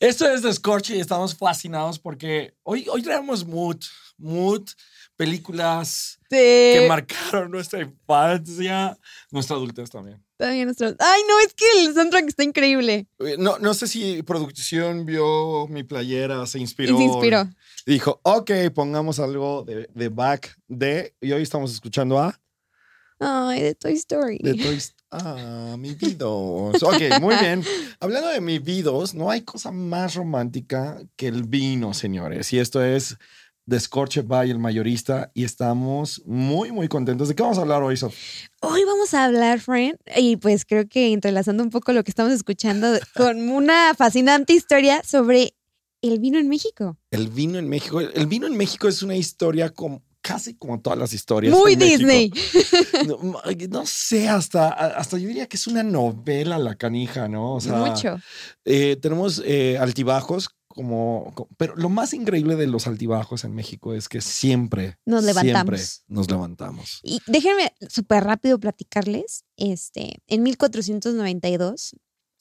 Esto es Descorche y estamos fascinados porque hoy, hoy traemos mood, mood, películas que marcaron nuestra infancia, nuestra adultez también. También nuestro- Ay, no, es que el soundtrack está increíble. No, no sé si producción vio mi playera, se inspiró. Y se inspiró. Y dijo, ok, pongamos algo de, de back de. Y hoy estamos escuchando a. Ay, de Toy Story. De Toy St- Ah, mi vidos. Ok, muy bien. Hablando de mi vidos, no hay cosa más romántica que el vino, señores. Y esto es Descorche by el mayorista. Y estamos muy, muy contentos. ¿De qué vamos a hablar hoy, Sof? Hoy vamos a hablar, friend, y pues creo que entrelazando un poco lo que estamos escuchando con una fascinante historia sobre el vino en México. El vino en México. El vino en México es una historia como, casi como todas las historias. Muy. Disney. No, no sé, hasta, hasta yo diría que es una novela la canija, ¿no? O sea, Mucho. eh, tenemos eh, altibajos como, co- pero lo más increíble de los altibajos en México es que siempre Nos siempre levantamos. nos levantamos. Y déjenme súper rápido platicarles. Este, en 1492,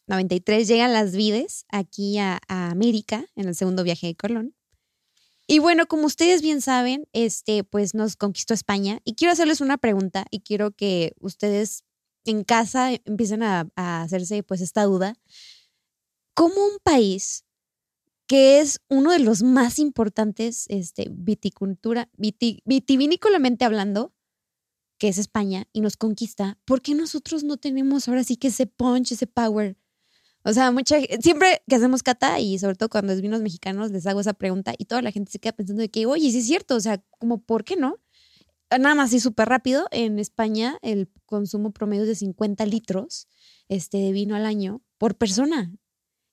93 llegan las vides aquí a, a América en el segundo viaje de Colón. Y bueno, como ustedes bien saben, este, pues nos conquistó España. Y quiero hacerles una pregunta y quiero que ustedes en casa empiecen a, hacerse pues esta duda. ¿Cómo un país que es uno de los más importantes, este, viticultura, viti- vitivinícolamente hablando, que es España, y nos conquista, ¿por qué nosotros no tenemos ahora sí que ese punch, ese power? O sea, mucha siempre que hacemos cata y sobre todo cuando es vinos mexicanos les hago esa pregunta y toda la gente se queda pensando de que, oye, sí es cierto, o sea, como, ¿por qué no? Nada más y súper rápido, en España el consumo promedio es de 50 litros este, de vino al año por persona.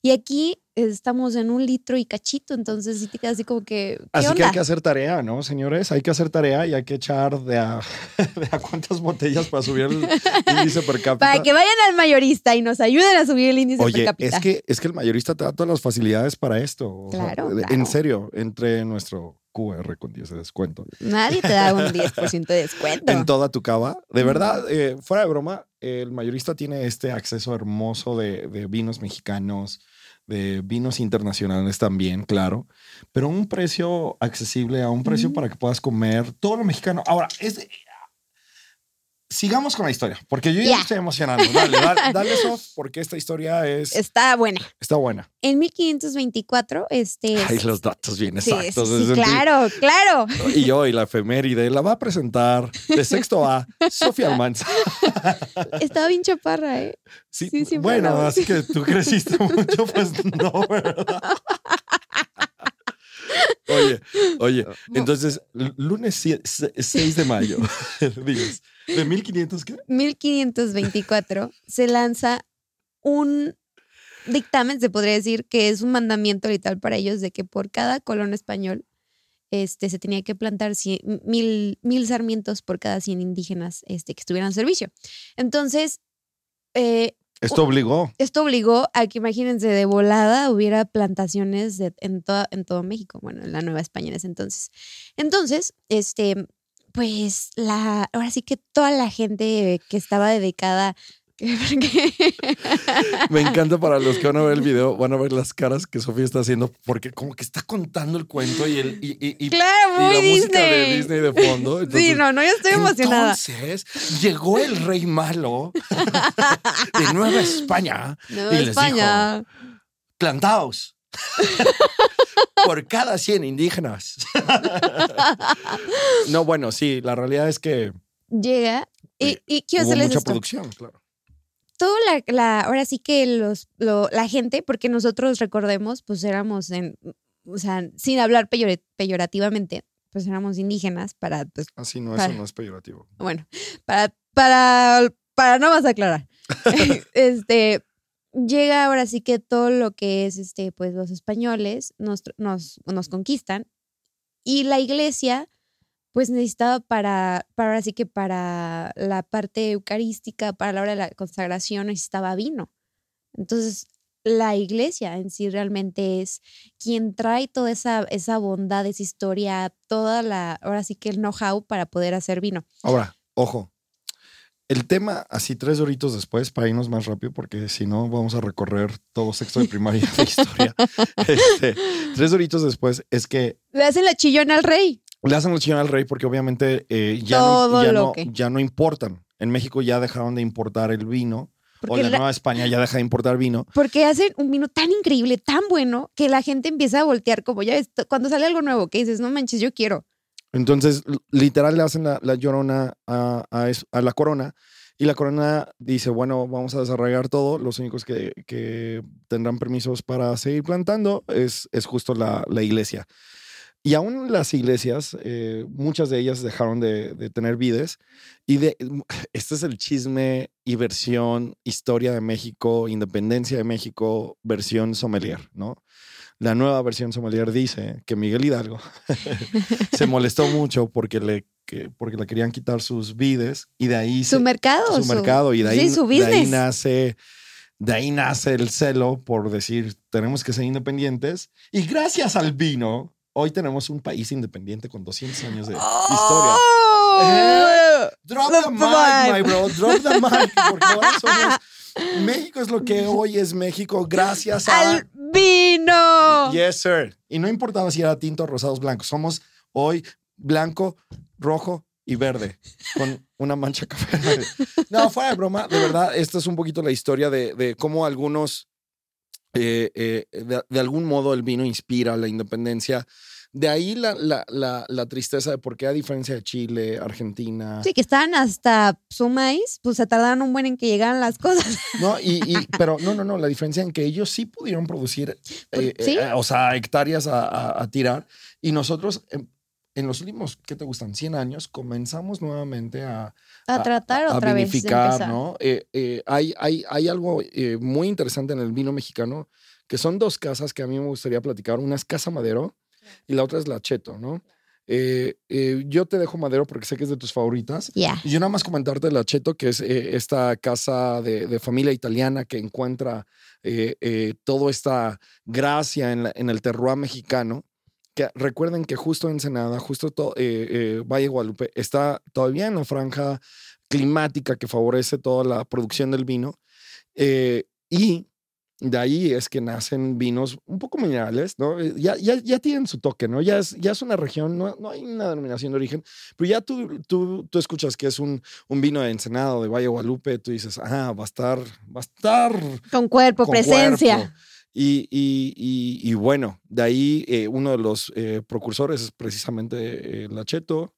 Y aquí estamos en un litro y cachito, entonces sí te quedas así como que, ¿qué Así que hay que hacer tarea, ¿no, señores? Hay que hacer tarea y hay que echar de a, de a cuántas botellas para subir el índice per cápita. Para que vayan al mayorista y nos ayuden a subir el índice per cápita. es que, es que el mayorista te da todas las facilidades para esto. o sea, claro. En serio, entre nuestro QR con 10 de descuento. Nadie te da un 10% de descuento. En toda tu cava. De verdad, eh, fuera de broma, el mayorista tiene este acceso hermoso de, de vinos mexicanos, de vinos internacionales también, claro, pero a un precio accesible, a un precio para que puedas comer todo lo mexicano. Ahora, es, sigamos con la historia, porque yo ya estoy emocionando. Dale, dale, dale eso, porque esta historia es, Está buena. está buena. En 1524, este. Ay, los datos bien sí, exactos. sí, es sí, decir, claro, claro. Y hoy la efeméride la va a presentar de sexto A, Sofía Almanza. Estaba bien chaparra, ¿eh? Sí, bueno, así que tú creciste mucho, pues no, ¿verdad? Oye, oye, entonces, lunes 6 de mayo, dices, ¿de 1500 qué? 1524 se lanza un dictamen, se podría decir, que es un mandamiento literal para ellos de que por cada colón español este, se tenía que plantar cien- mil, mil sarmientos por cada 100 indígenas este, que estuvieran en servicio. Entonces, eh, Esto obligó. esto obligó a que, imagínense, de volada hubiera plantaciones de- en, toda, en todo México, bueno, en la Nueva España en ese entonces. Entonces, este, pues, la, ahora sí que toda la gente que estaba dedicada... Me encanta para los que van a ver el video, van a ver las caras que Sofía está haciendo, porque como que está contando el cuento y, el, y, y- y- claro, y muy la Disney. música de Disney de fondo. sí, no, no, yo estoy emocionada. Entonces llegó el rey malo de Nueva España Nueva y les España. plantaos por cada 100 indígenas. no, bueno, sí, la realidad es que Llega y, y hubo hacerles mucha esto. producción, claro. Toda la, la- ahora sí que los, lo- la gente, porque nosotros recordemos, pues éramos en, o sea, sin hablar peyore- peyorativamente, pues éramos indígenas para, pues, Así no, Para- eso no es peyorativo. bueno, para, para, para no más aclarar. este, llega ahora sí que todo lo que es, este, pues los españoles nos, nos, nos conquistan y la iglesia pues necesitaba para, para ahora sí que para la parte eucarística, para la hora de la consagración necesitaba vino. Entonces, la iglesia en sí realmente es quien trae toda esa, esa bondad, esa historia, toda la, ahora sí que el know-how para poder hacer vino. Ahora, ojo, el tema, así tres horitos después, para irnos más rápido, porque si no vamos a recorrer todo sexto de primaria de historia. Este, tres horitos después es que... Le hacen la chillona al rey. Le hacen chillona al rey porque obviamente eh, ya, no, ya, no, ya no importan. En México ya dejaron de importar el vino. o la, Nueva España ya deja de importar vino. Porque hacen un vino tan increíble, tan bueno, que la gente empieza a voltear como ya ves, cuando sale algo nuevo, que dices, no manches, yo quiero. Entonces, literal le hacen la, llorona a, a, la corona y la corona dice, bueno, vamos a desarrollar todo. Los únicos que, que tendrán permisos para seguir plantando es, es justo la, la iglesia. Y aún las iglesias, eh, muchas de ellas dejaron de, tener vides. Y de, este es el chisme y versión historia de México, independencia de México, versión sommelier, ¿no? La nueva versión sommelier dice que Miguel Hidalgo se molestó mucho porque le, porque le querían quitar sus vides y de ahí... Su mercado. Su, mercado y de ahí, de ahí nace de ahí nace el celo por decir, tenemos que ser independientes. Y gracias al vino, Hoy tenemos un país independiente con 200 años de historia. Oh, eh, drop the, mic, my bro. Drop the mic. Porque ahora somos. México es lo que hoy es México gracias al vino. Yes, sir. Y no importaba si era tinto, rosados, blancos. Somos hoy blanco, rojo y verde con una mancha café. No, fuera de broma. De verdad, esta es un poquito la historia de, de cómo algunos eh, eh, de, algún modo el vino inspira la independencia. De ahí la, la, tristeza de por qué a diferencia de Chile, Argentina. Sí, que estaban hasta Sumais, pues se tardaron un buen en que llegaran las cosas. No, y, pero no, no, no, la diferencia en que ellos sí pudieron producir, pues, eh, o sea, hectáreas a, tirar y nosotros em, en los últimos, ¿qué te gustan? 100 años, comenzamos nuevamente a, a tratar otra vez. ¿no? Eh, eh, hay, hay, hay, algo eh, muy interesante en el vino mexicano, que son dos casas que a mí me gustaría platicar. Una es Casa Madero y la otra es La Cheto, ¿no? yo te dejo Madero porque sé que es de tus favoritas. Y yo nada más comentarte La Cheto, que es esta casa de, de, familia italiana que encuentra toda esta gracia en, en el terroir mexicano que recuerden que justo Ensenada, justo eh, eh, Valle Guadalupe, está todavía en la franja climática que favorece toda la producción del vino. Eh, y de ahí es que nacen vinos un poco minerales, ¿no? Ya, ya, ya tienen su toque, ¿no? Ya es, ya es una región, no, no hay una denominación de origen, pero ya tú, tú, tú escuchas que es un, un vino de Ensenada, de Valle Guadalupe, tú dices, ah, va a estar, va a estar... Con cuerpo, presencia. Y, y, y, bueno, de ahí eh, uno de los eh, precursores es precisamente eh, Lacheto.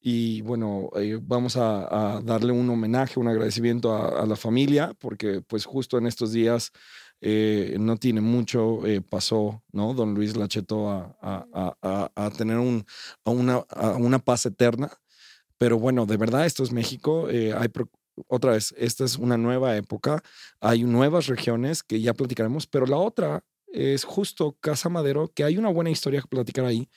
Y bueno, vamos a, darle un homenaje, un agradecimiento a, la familia, porque pues justo en estos días no tiene mucho, pasó, ¿no? Don Luis Lacheto a, a tener un, una, una paz eterna. Pero bueno, de verdad, esto es México. hay otra vez, esta es una nueva época, hay nuevas regiones que ya platicaremos, pero la otra es justo Casa Madero, que hay una buena historia que platicar ahí,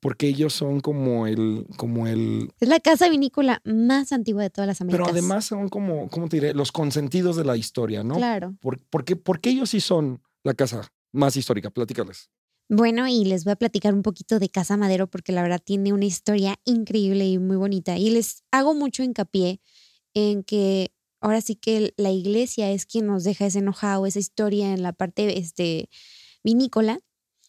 porque ellos son como el, como el... Es la casa vinícola más antigua de todas las Américas. Pero además son como, ¿cómo te diré? Los consentidos de la historia, ¿no? Claro. ¿Por, porque, porque ellos sí son la casa más histórica? Platícales. Bueno, y les voy a platicar un poquito de Casa Madero porque la verdad tiene una historia increíble y muy bonita. Y les hago mucho hincapié en que ahora sí que la iglesia es quien nos deja ese enojado, esa historia en la parte este, vinícola.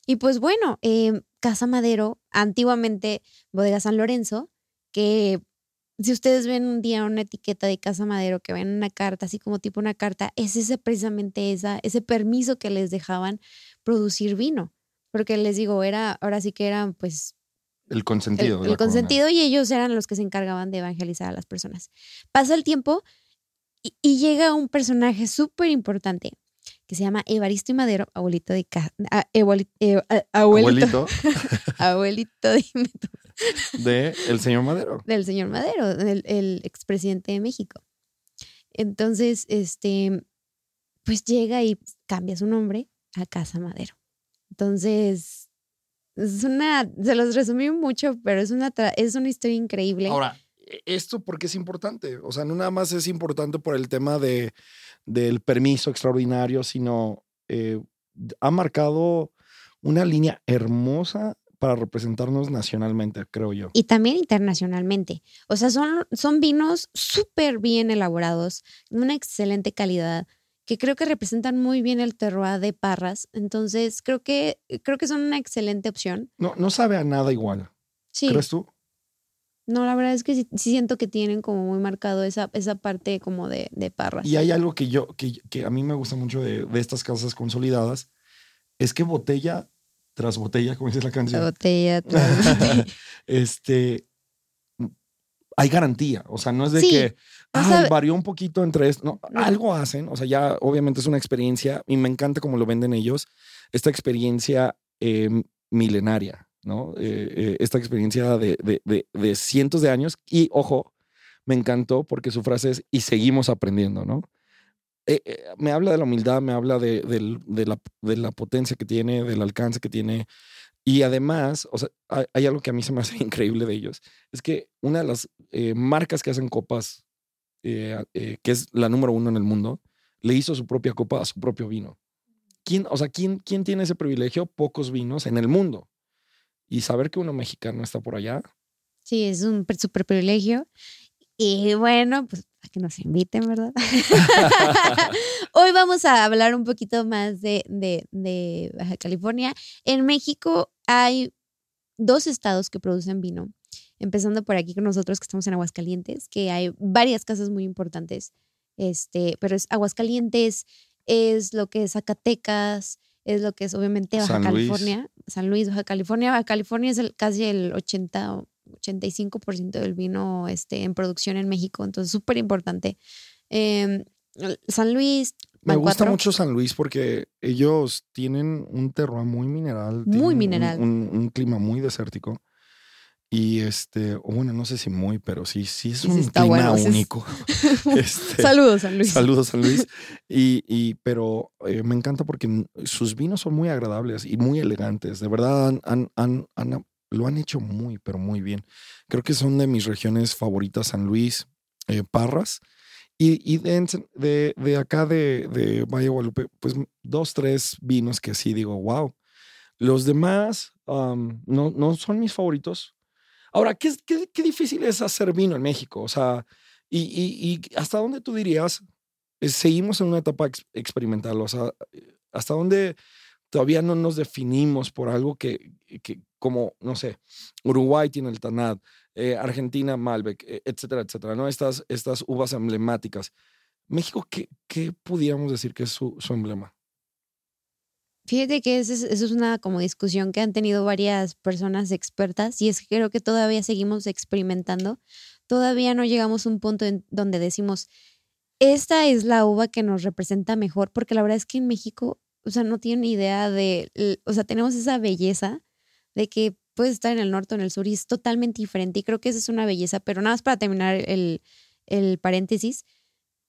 Y pues bueno, em, Casa Madero, antiguamente Bodega San Lorenzo, que si ustedes ven un día una etiqueta de Casa Madero, que ven una carta, así como tipo una carta, es ese precisamente esa, ese permiso que les dejaban producir vino. Porque les digo, era, ahora sí que eran pues el consentido. El, consentido y ellos eran los que se encargaban de evangelizar a las personas. Pasa el tiempo y, llega un personaje súper importante que se llama Evaristo y Madero, abuelito de... Ah, eh, abuelito. Abuelito. De el señor Madero. Del señor Madero, el, el expresidente de México. Entonces, este, pues llega y cambia su nombre a Casa Madero. Entonces, es una, se los resumí mucho, pero es una, es una historia increíble. Ahora, e, ¿esto por qué es importante? O sea, no nada más es importante por el tema de, del permiso extraordinario, sino eh, ha marcado una línea hermosa para representarnos nacionalmente, creo yo. Y también internacionalmente. O sea, son, son vinos súper bien elaborados, de una excelente calidad, que creo que representan muy bien el terroir de Parras. Entonces, creo que, creo que son una excelente opción. No, no sabe a nada igual. Sí. ¿Crees tú? No, la verdad es que sí, siento que tienen como muy marcado esa, esa parte como de, de Parras. Y hay algo que yo, que, que a mí me gusta mucho de, de estas casas consolidadas, es que botella tras botella, como dice la canción. Botella tras botella. este, hay garantía. O sea, no es de que varió un poquito entre esto. No, algo hacen. O sea, ya obviamente es una experiencia y me encanta cómo lo venden ellos. Esta experiencia em, milenaria, ¿no? Eh, eh, esta experiencia de, de, de, cientos de años. Y ojo, me encantó porque su frase es y seguimos aprendiendo, ¿no? Eh, me habla de la humildad, me habla de, la, de, la, potencia que tiene, del alcance que tiene. Y además, o sea, hay, algo que a mí se me hace increíble de ellos. Es que una de las eh, marcas que hacen copas, que es la número uno en el mundo, le hizo su propia copa a su propio vino. ¿Quién, o sea, ¿quién, ¿quién tiene ese privilegio? Pocos vinos en el mundo. Y saber que uno mexicano está por allá. Sí, es un súper privilegio. Y bueno, pues a que nos inviten, ¿verdad? Hoy vamos a hablar un poquito más de, de, Baja California. En México hay dos estados que producen vino, empezando por aquí con nosotros que estamos en Aguascalientes, que hay varias casas muy importantes, este, pero es Aguascalientes, es lo que es Zacatecas, es lo que es obviamente Baja California, San Luis, Baja California. Baja California es el, casi el 80 85% del vino este, en producción en México, entonces súper importante. Em, San Luis. Me gusta mucho San Luis porque ellos tienen un terroir muy mineral. Muy mineral. Un, clima muy desértico. Y este, bueno, no sé si muy, pero sí, sí es un clima único. Este, saludos, San Luis. Saludos, San Luis. Y, y pero eh, me encanta porque sus vinos son muy agradables y muy elegantes. De verdad han, han, han lo han hecho muy, pero muy bien. Creo que son de mis regiones favoritas, San Luis, eh, Parras. Y, y de, de, acá de, de, Valle Guadalupe, pues dos, tres vinos que sí digo, wow. Los demás no, no son mis favoritos. Ahora, ¿qué, qué, difícil es hacer vino en México? O sea, y, y, hasta dónde tú dirías, eh, seguimos en una etapa experimental, o sea, hasta dónde todavía no nos definimos por algo que, que como, no sé, Uruguay tiene el Tanat, eh, Argentina Malbec, e, etcétera, etcétera, ¿no? Estas, estas uvas emblemáticas. México, ¿qué, qué pudiéramos decir que es su, su emblema? Fíjate que eso es, una como discusión que han tenido varias personas expertas y es que creo que todavía seguimos experimentando. Todavía no llegamos a un punto en donde decimos, esta es la uva que nos representa mejor, porque la verdad es que en México o sea, no tienen idea de, o sea, tenemos esa belleza de que puedes estar en el norte o en el sur y es totalmente diferente. Y creo que esa es una belleza, pero nada más para terminar el, el paréntesis,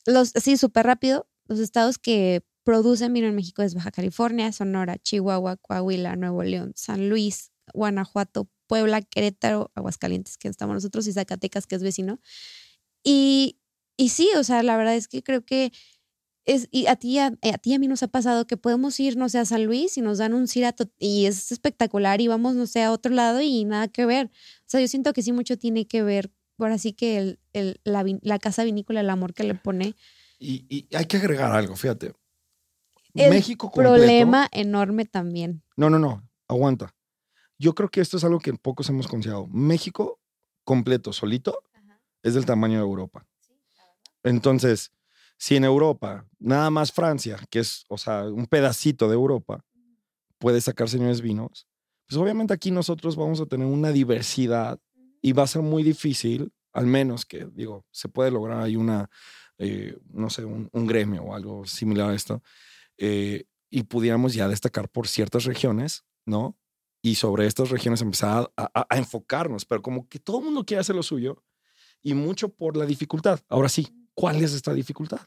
los, así súper rápido, los estados que producen vino en México es Baja California, Sonora, Chihuahua, Coahuila, Nuevo León, San Luis, Guanajuato, Puebla, Querétaro, Aguascalientes, que estamos nosotros, y Zacatecas, que es vecino. Y, y sí, o sea, la verdad es que creo que y a ti, a, ti a mí nos ha pasado que podemos ir, no sé, a San Luis y nos dan un cirato y es espectacular y vamos, no sé, a otro lado y nada que ver. O sea, yo siento que sí mucho tiene que ver, por así que la, casa vinícola, el amor que le pone. Y, y hay que agregar algo, fíjate. El México completo, problema enorme también. No, no, no, aguanta. Yo creo que esto es algo que pocos hemos considerado. México completo, solito, es del tamaño de Europa. Entonces, si en Europa, nada más Francia, que es, o sea, un pedacito de Europa, puede sacar señores vinos, pues obviamente aquí nosotros vamos a tener una diversidad y va a ser muy difícil, al menos que, digo, se puede lograr ahí una, eh, no sé, un, gremio o algo similar a esto, eh, y pudiéramos ya destacar por ciertas regiones, ¿no? Y sobre estas regiones empezar a, enfocarnos, pero como que todo el mundo quiere hacer lo suyo y mucho por la dificultad. Ahora sí, ¿Cuál es esta dificultad?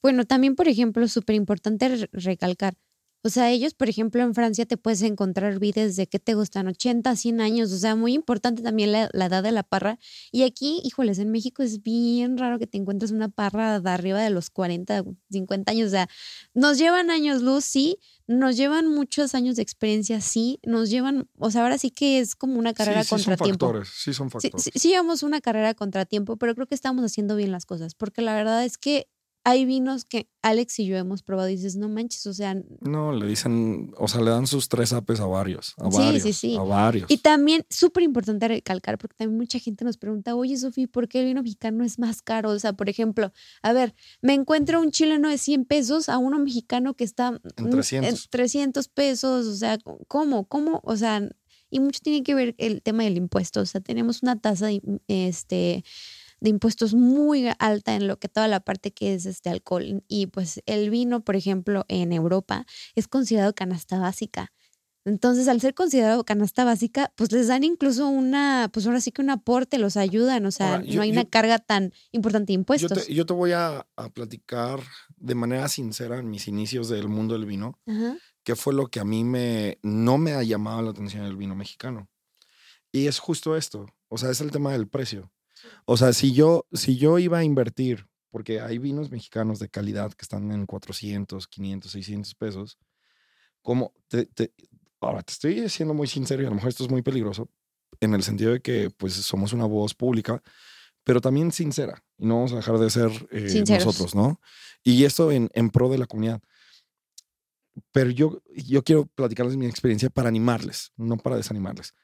Bueno, también, por ejemplo, súper importante recalcar, o sea, ellos, por ejemplo, en Francia te puedes encontrar vides de que te gustan 80, 100 años, o sea, muy importante también la, edad de la parra. Y aquí, híjoles, en México es bien raro que te encuentres una parra de arriba de los 40, 50 años, o sea, nos llevan años luz, sí, nos llevan muchos años de experiencia, sí, nos llevan, o sea, ahora sí que es como una carrera sí, sí son Factores, sí, son factores. Sí, sí, llevamos una carrera contra tiempo, pero creo que estamos haciendo bien las cosas, porque la verdad es que hay vinos que Alex y yo hemos probado y dices, no manches, o sea. No, le dicen, o sea, le dan sus tres apes a varios, a varios, sí, sí. a varios. Y también, súper importante recalcar, porque también mucha gente nos pregunta, oye, Sofía, ¿por qué el vino mexicano es más caro? O sea, por ejemplo, a ver, me encuentro un chileno de 100 pesos a uno mexicano que está en 300. En 300 pesos, o sea, ¿cómo? ¿Cómo? O sea, y mucho tiene que ver el tema del impuesto, o sea, tenemos una tasa de, este de impuestos muy alta en lo que toda la parte que es este alcohol. Y pues el vino, por ejemplo, en Europa es considerado canasta básica. Entonces, al ser considerado canasta básica, pues les dan incluso una, pues ahora sí que un aporte, los ayudan, o sea, no hay una carga tan importante de impuestos. Yo te, voy a, platicar de manera sincera en mis inicios del mundo del vino, qué fue lo que a mí me, no me ha llamado la atención el vino mexicano. Y es justo esto, o sea, es el tema del precio. O sea, si yo, si yo iba a invertir, porque hay vinos mexicanos de calidad que están en 400, 500, 600 pesos, como te, ahora te estoy siendo muy sincero y a lo mejor esto es muy peligroso, en el sentido de que pues somos una voz pública, pero también sincera y no vamos a dejar de ser eh, nosotros, ¿no? Y esto en, en pro de la comunidad. Pero yo, yo quiero platicarles mi experiencia para animarles, no para desanimarles.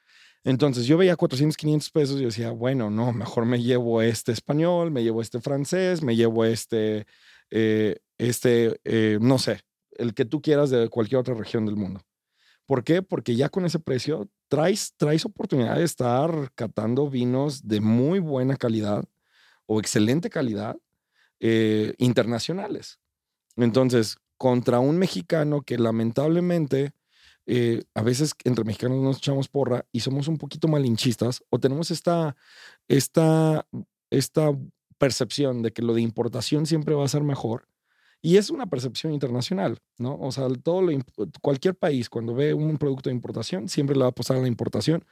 Entonces yo veía 400, 500 pesos y decía, bueno, no, mejor me llevo este español, me llevo este francés, me llevo este, eh, este, eh, no sé, el que tú quieras de cualquier otra región del mundo. ¿Por qué? Porque ya con ese precio traes, traes oportunidad de estar catando vinos de muy buena calidad o excelente calidad eh, internacionales. Entonces, contra un mexicano que lamentablemente eh, a veces entre mexicanos nos echamos porra y somos un poquito malinchistas o tenemos esta, esta, esta percepción de que lo de importación siempre va a ser mejor. Y es una percepción internacional, ¿no? O sea, todo lo, cualquier país cuando ve un producto de importación siempre le va a pasar a la importación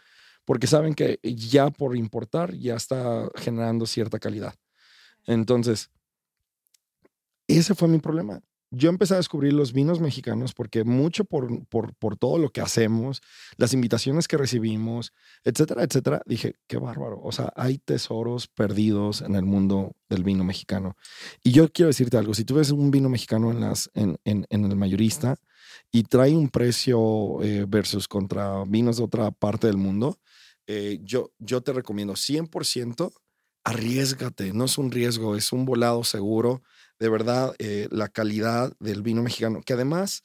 porque saben que ya por importar ya está generando cierta calidad. Entonces, ese fue mi problema yo empecé a descubrir los vinos mexicanos porque mucho por, por, por, todo lo que hacemos, las invitaciones que recibimos, etcétera, etcétera, dije, qué bárbaro. O sea, hay tesoros perdidos en el mundo del vino mexicano. Y yo quiero decirte algo, si tú ves un vino mexicano en, las, en, en, en el mayorista y trae un precio eh, versus contra vinos de otra parte del mundo, eh, yo, yo te recomiendo 100% arriesgate, no es un riesgo, es un volado seguro de verdad eh, la calidad del vino mexicano, que además,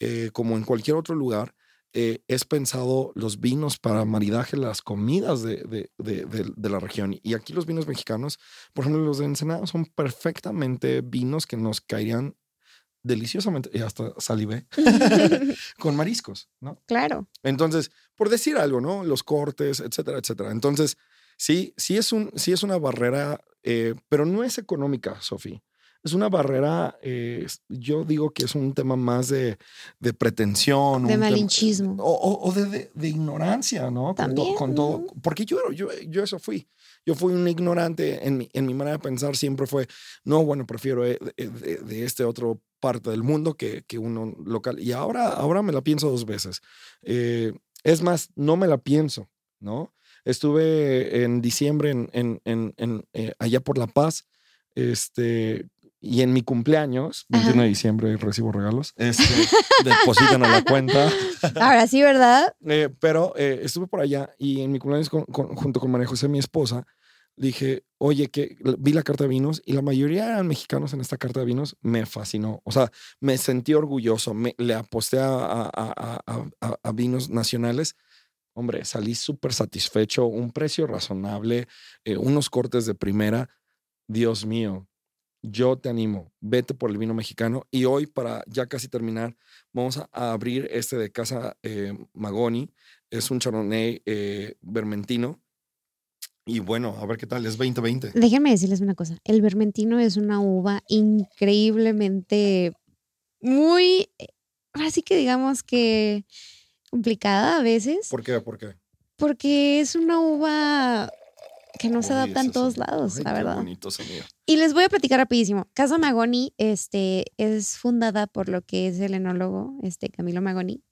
eh, como en cualquier otro lugar, eh, es pensado los vinos para maridaje, las comidas de, de, la región. Y aquí los vinos mexicanos, por ejemplo, los de Ensenada son perfectamente vinos que nos caerían deliciosamente, y hasta salivé, con mariscos, ¿no? Claro. Entonces, por decir algo, ¿no? Los cortes, etcétera, etcétera. Entonces, sí, sí es, un, sí es una barrera, pero no es económica, Sofía es una barrera, eh, yo digo que es un tema más de, de pretensión. De malinchismo. o, de, de, ignorancia, ¿no? También. Con, todo, porque yo, yo, yo eso fui. Yo fui un ignorante en mi, en mi manera de pensar, siempre fue, no, bueno, prefiero eh, de, de, este otro parte del mundo que, que, uno local. Y ahora, ahora me la pienso dos veces. Eh, es más, no me la pienso, ¿no? Estuve en diciembre en, en, en, allá por La Paz, este, y en mi cumpleaños, 21 de diciembre, recibo regalos. Este, depositan a la cuenta. Ahora sí, ¿verdad? Eh, pero eh, estuve por allá y en mi cumpleaños, junto con María José, mi esposa, dije, oye, que vi la carta de vinos y la mayoría eran mexicanos en esta carta de vinos. Me fascinó. O sea, me sentí orgulloso. Me, le aposté a, a, a, a vinos nacionales. Hombre, salí súper satisfecho. Un precio razonable, eh, unos cortes de primera. Dios mío, yo te animo, vete por el vino mexicano. Y hoy, para ya casi terminar, vamos a, abrir este de Casa eh, Magoni. Es un chardonnay eh, vermentino. Y bueno, a ver qué tal, es 2020. Déjenme decirles una cosa. El vermentino es una uva increíblemente muy, eh, así que digamos que complicada a veces, ¿Por qué? ¿Por qué? porque es una uva que no se adapta en todos lados, ay, la qué verdad. bonitos, amiga. Y les voy a platicar rapidísimo. Casa Magoni este, es fundada por lo que es el enólogo este, Camilo Magoni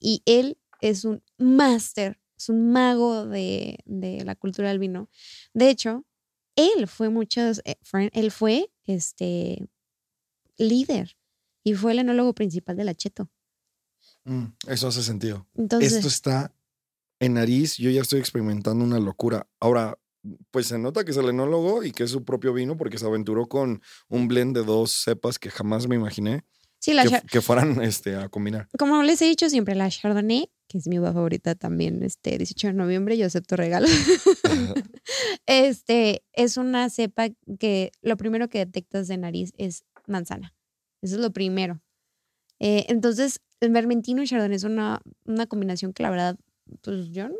y él es un máster, es un mago de, de la cultura del vino. De hecho, él fue muchos, eh, él fue este líder y fue el enólogo principal de la Cheto. Mm, eso hace sentido. Entonces, Esto está en nariz, yo ya estoy experimentando una locura. Ahora, pues se nota que es el enólogo y que es su propio vino porque se aventuró con un blend de dos cepas que jamás me imaginé sí, la que, fueran este, a combinar. como les he dicho siempre, la Chardonnay, que es mi uva favorita también, este 18 de noviembre, yo acepto regalo. Este es una cepa que lo primero que detectas de nariz es manzana. Eso es lo primero. Eh, entonces, el vermentino y chardonnay es una, una combinación que la verdad, pues yo no,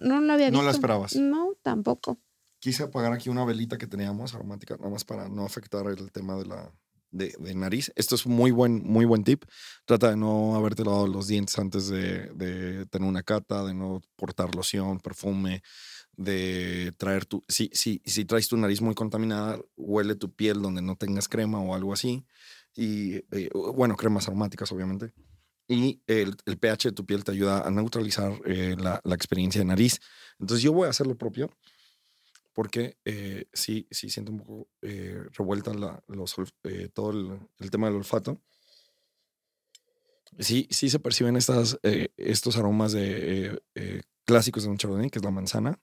no la había No visto. la esperabas. No, tampoco. Quise apagar aquí una velita que teníamos aromática, nada más para no afectar el tema de la de, de nariz. Esto es muy buen, muy buen tip. Trata de no haberte lavado los dientes antes de, de tener una cata, de no portar loción, perfume, de traer tu. Si, si, si traes tu nariz muy contaminada, huele tu piel donde no tengas crema o algo así. Y eh, bueno, cremas aromáticas, obviamente. Y el, el pH de tu piel te ayuda a neutralizar eh, la, la experiencia de nariz. Entonces yo voy a hacer lo propio porque eh, sí, sí siento un poco eh, revuelta la, los, todo el, tema del olfato. Sí, sí se perciben estas, estos aromas de, clásicos de un chardonnay, que es la manzana.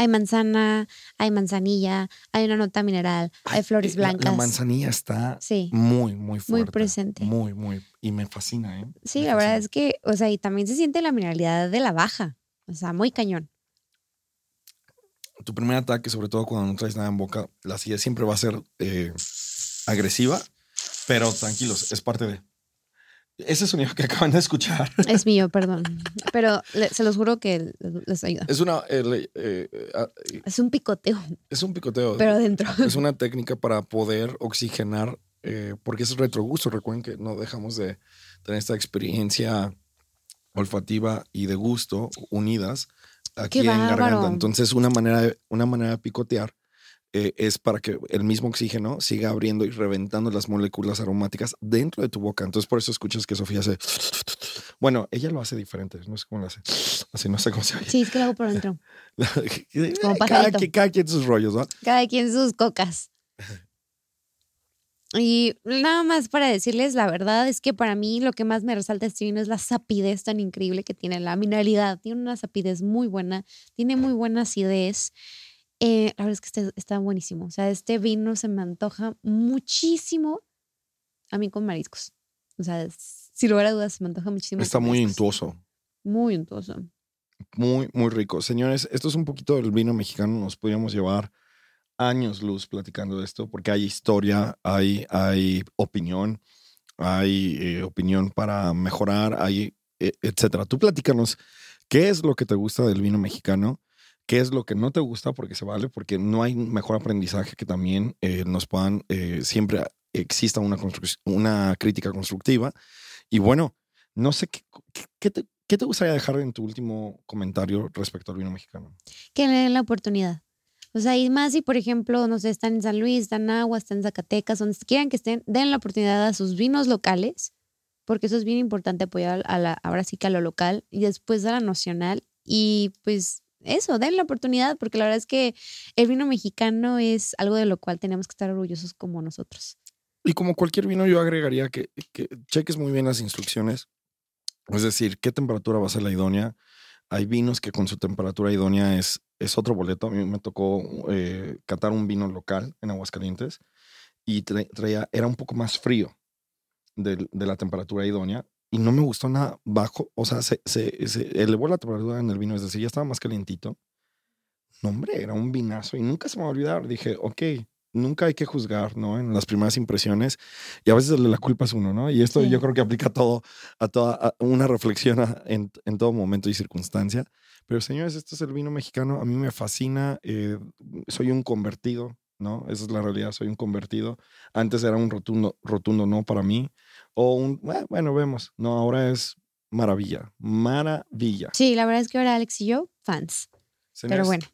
Hay manzana, hay manzanilla, hay una nota mineral, hay Ay, flores la- blancas. La, manzanilla está Sí, muy, muy fuerte. presente. Muy, muy. Y me fascina, ¿eh? sí, Me la verdad es que, o sea, y también se siente la mineralidad de la baja. O sea, muy cañón. Tu primer ataque, sobre todo cuando no traes nada en boca, la acidez siempre va a ser eh, agresiva, pero tranquilos, es parte de. Ese sonido que acaban de escuchar Es mío, perdón. Pero le- se los juro que les ayuda. es una eh, le- eh, eh, ah, Es un picoteo, es un picoteo. pero adentro. es una técnica para poder oxigenar, eh, porque es retrogusto. Recuerden que no dejamos de tener esta experiencia olfativa y de gusto unidas aquí ¡Qué en garganta. bárbaro! Entonces, una manera de, una manera de picotear eh, es para que el mismo oxígeno siga abriendo y reventando las moléculas aromáticas dentro de tu boca. Entonces, por eso escuchas que Sofía hace. Bueno, ella lo hace diferente. No sé cómo lo hace. Así, no sé cómo se oye. Sí, es que lo hago por dentro. Como cada, pajarito. quien- cada quien sus rollos, ¿no? Cada quien sus cocas. Y nada más para decirles, la verdad es que para mí lo que más me resalta este vino es la sapidez tan increíble que tiene, la mineralidad. Tiene una sapidez muy buena, tiene muy buena acidez. Eh, la verdad es que está, está buenísimo. O sea, este vino se me antoja muchísimo a mí con mariscos. O sea, sin lugar a dudas, se me antoja muchísimo. Está muy intuoso. Muy untuoso. Muy, muy rico. Señores, esto es un poquito del vino mexicano. Nos podríamos llevar años luz platicando de esto porque hay historia, hay, hay opinión, hay eh, opinión para mejorar, hay eh, etcétera. Tú platícanos qué es lo que te gusta del vino mexicano, qué es lo que no te gusta porque se vale, porque no hay mejor aprendizaje que también eh, nos puedan, eh, siempre exista una, una crítica constructiva. Y bueno, no sé qué- qué te, qué te gustaría dejar en tu último comentario respecto al vino mexicano. que le den la oportunidad. O sea, y más si, por ejemplo, no sé, están en San Luis, están en Agua, están en Zacatecas, donde quieran que estén, den la oportunidad a sus vinos locales, porque eso es bien importante apoyar a la, ahora sí que a lo local y después a la nacional. Y pues eso, den la oportunidad, porque la verdad es que el vino mexicano es algo de lo cual tenemos que estar orgullosos como nosotros. Y como cualquier vino, yo agregaría que, que cheques muy bien las instrucciones. Es decir, qué temperatura va a ser la idónea. Hay vinos que con su temperatura idónea es, es otro boleto. A mí me tocó eh, catar un vino local en Aguascalientes y tra- traía, era un poco más frío de la temperatura idónea y no me gustó nada bajo. O sea, se, se, se elevó la temperatura en el vino, es decir, ya estaba más calientito. No, hombre, era un vinazo y nunca se me va a olvidar. Dije, ok, nunca hay que juzgar, ¿no? En las primeras impresiones y a veces la culpa es uno, ¿no? Y esto Sí. yo creo que aplica a todo, a toda a una reflexión a- en, en todo momento y circunstancia. Pero señores, este es el vino mexicano, a mí me fascina, eh, soy un convertido, ¿no? Esa es la realidad, soy un convertido. Antes era un rotundo, rotundo no para mí, o un, bueno, vemos, no, ahora es maravilla, maravilla. Sí, la verdad es que ahora Alex y yo, fans. Pero bueno,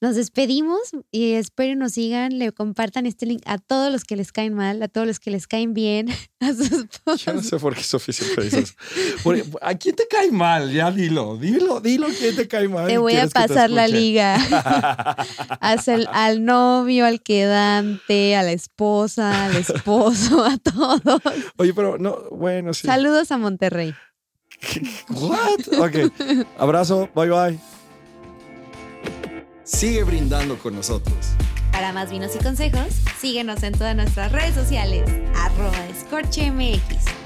nos despedimos y espero nos sigan, le compartan este link a todos los que les caen mal, a todos los que les caen bien, a sus Yo no sé por qué Sofía siempre dice eso. ¿A quién te cae mal? Ya dilo, dilo, dilo quién te cae mal. Te voy a que pasar la liga. El- al novio, al quedante, a la esposa, al esposo, a todos. Oye, pero no, bueno, sí. Saludos a Monterrey. What? Ok. Abrazo, bye bye. Sigue brindando con nosotros. Para más vinos y consejos, síguenos en todas nuestras redes sociales. Arroba escorchemx.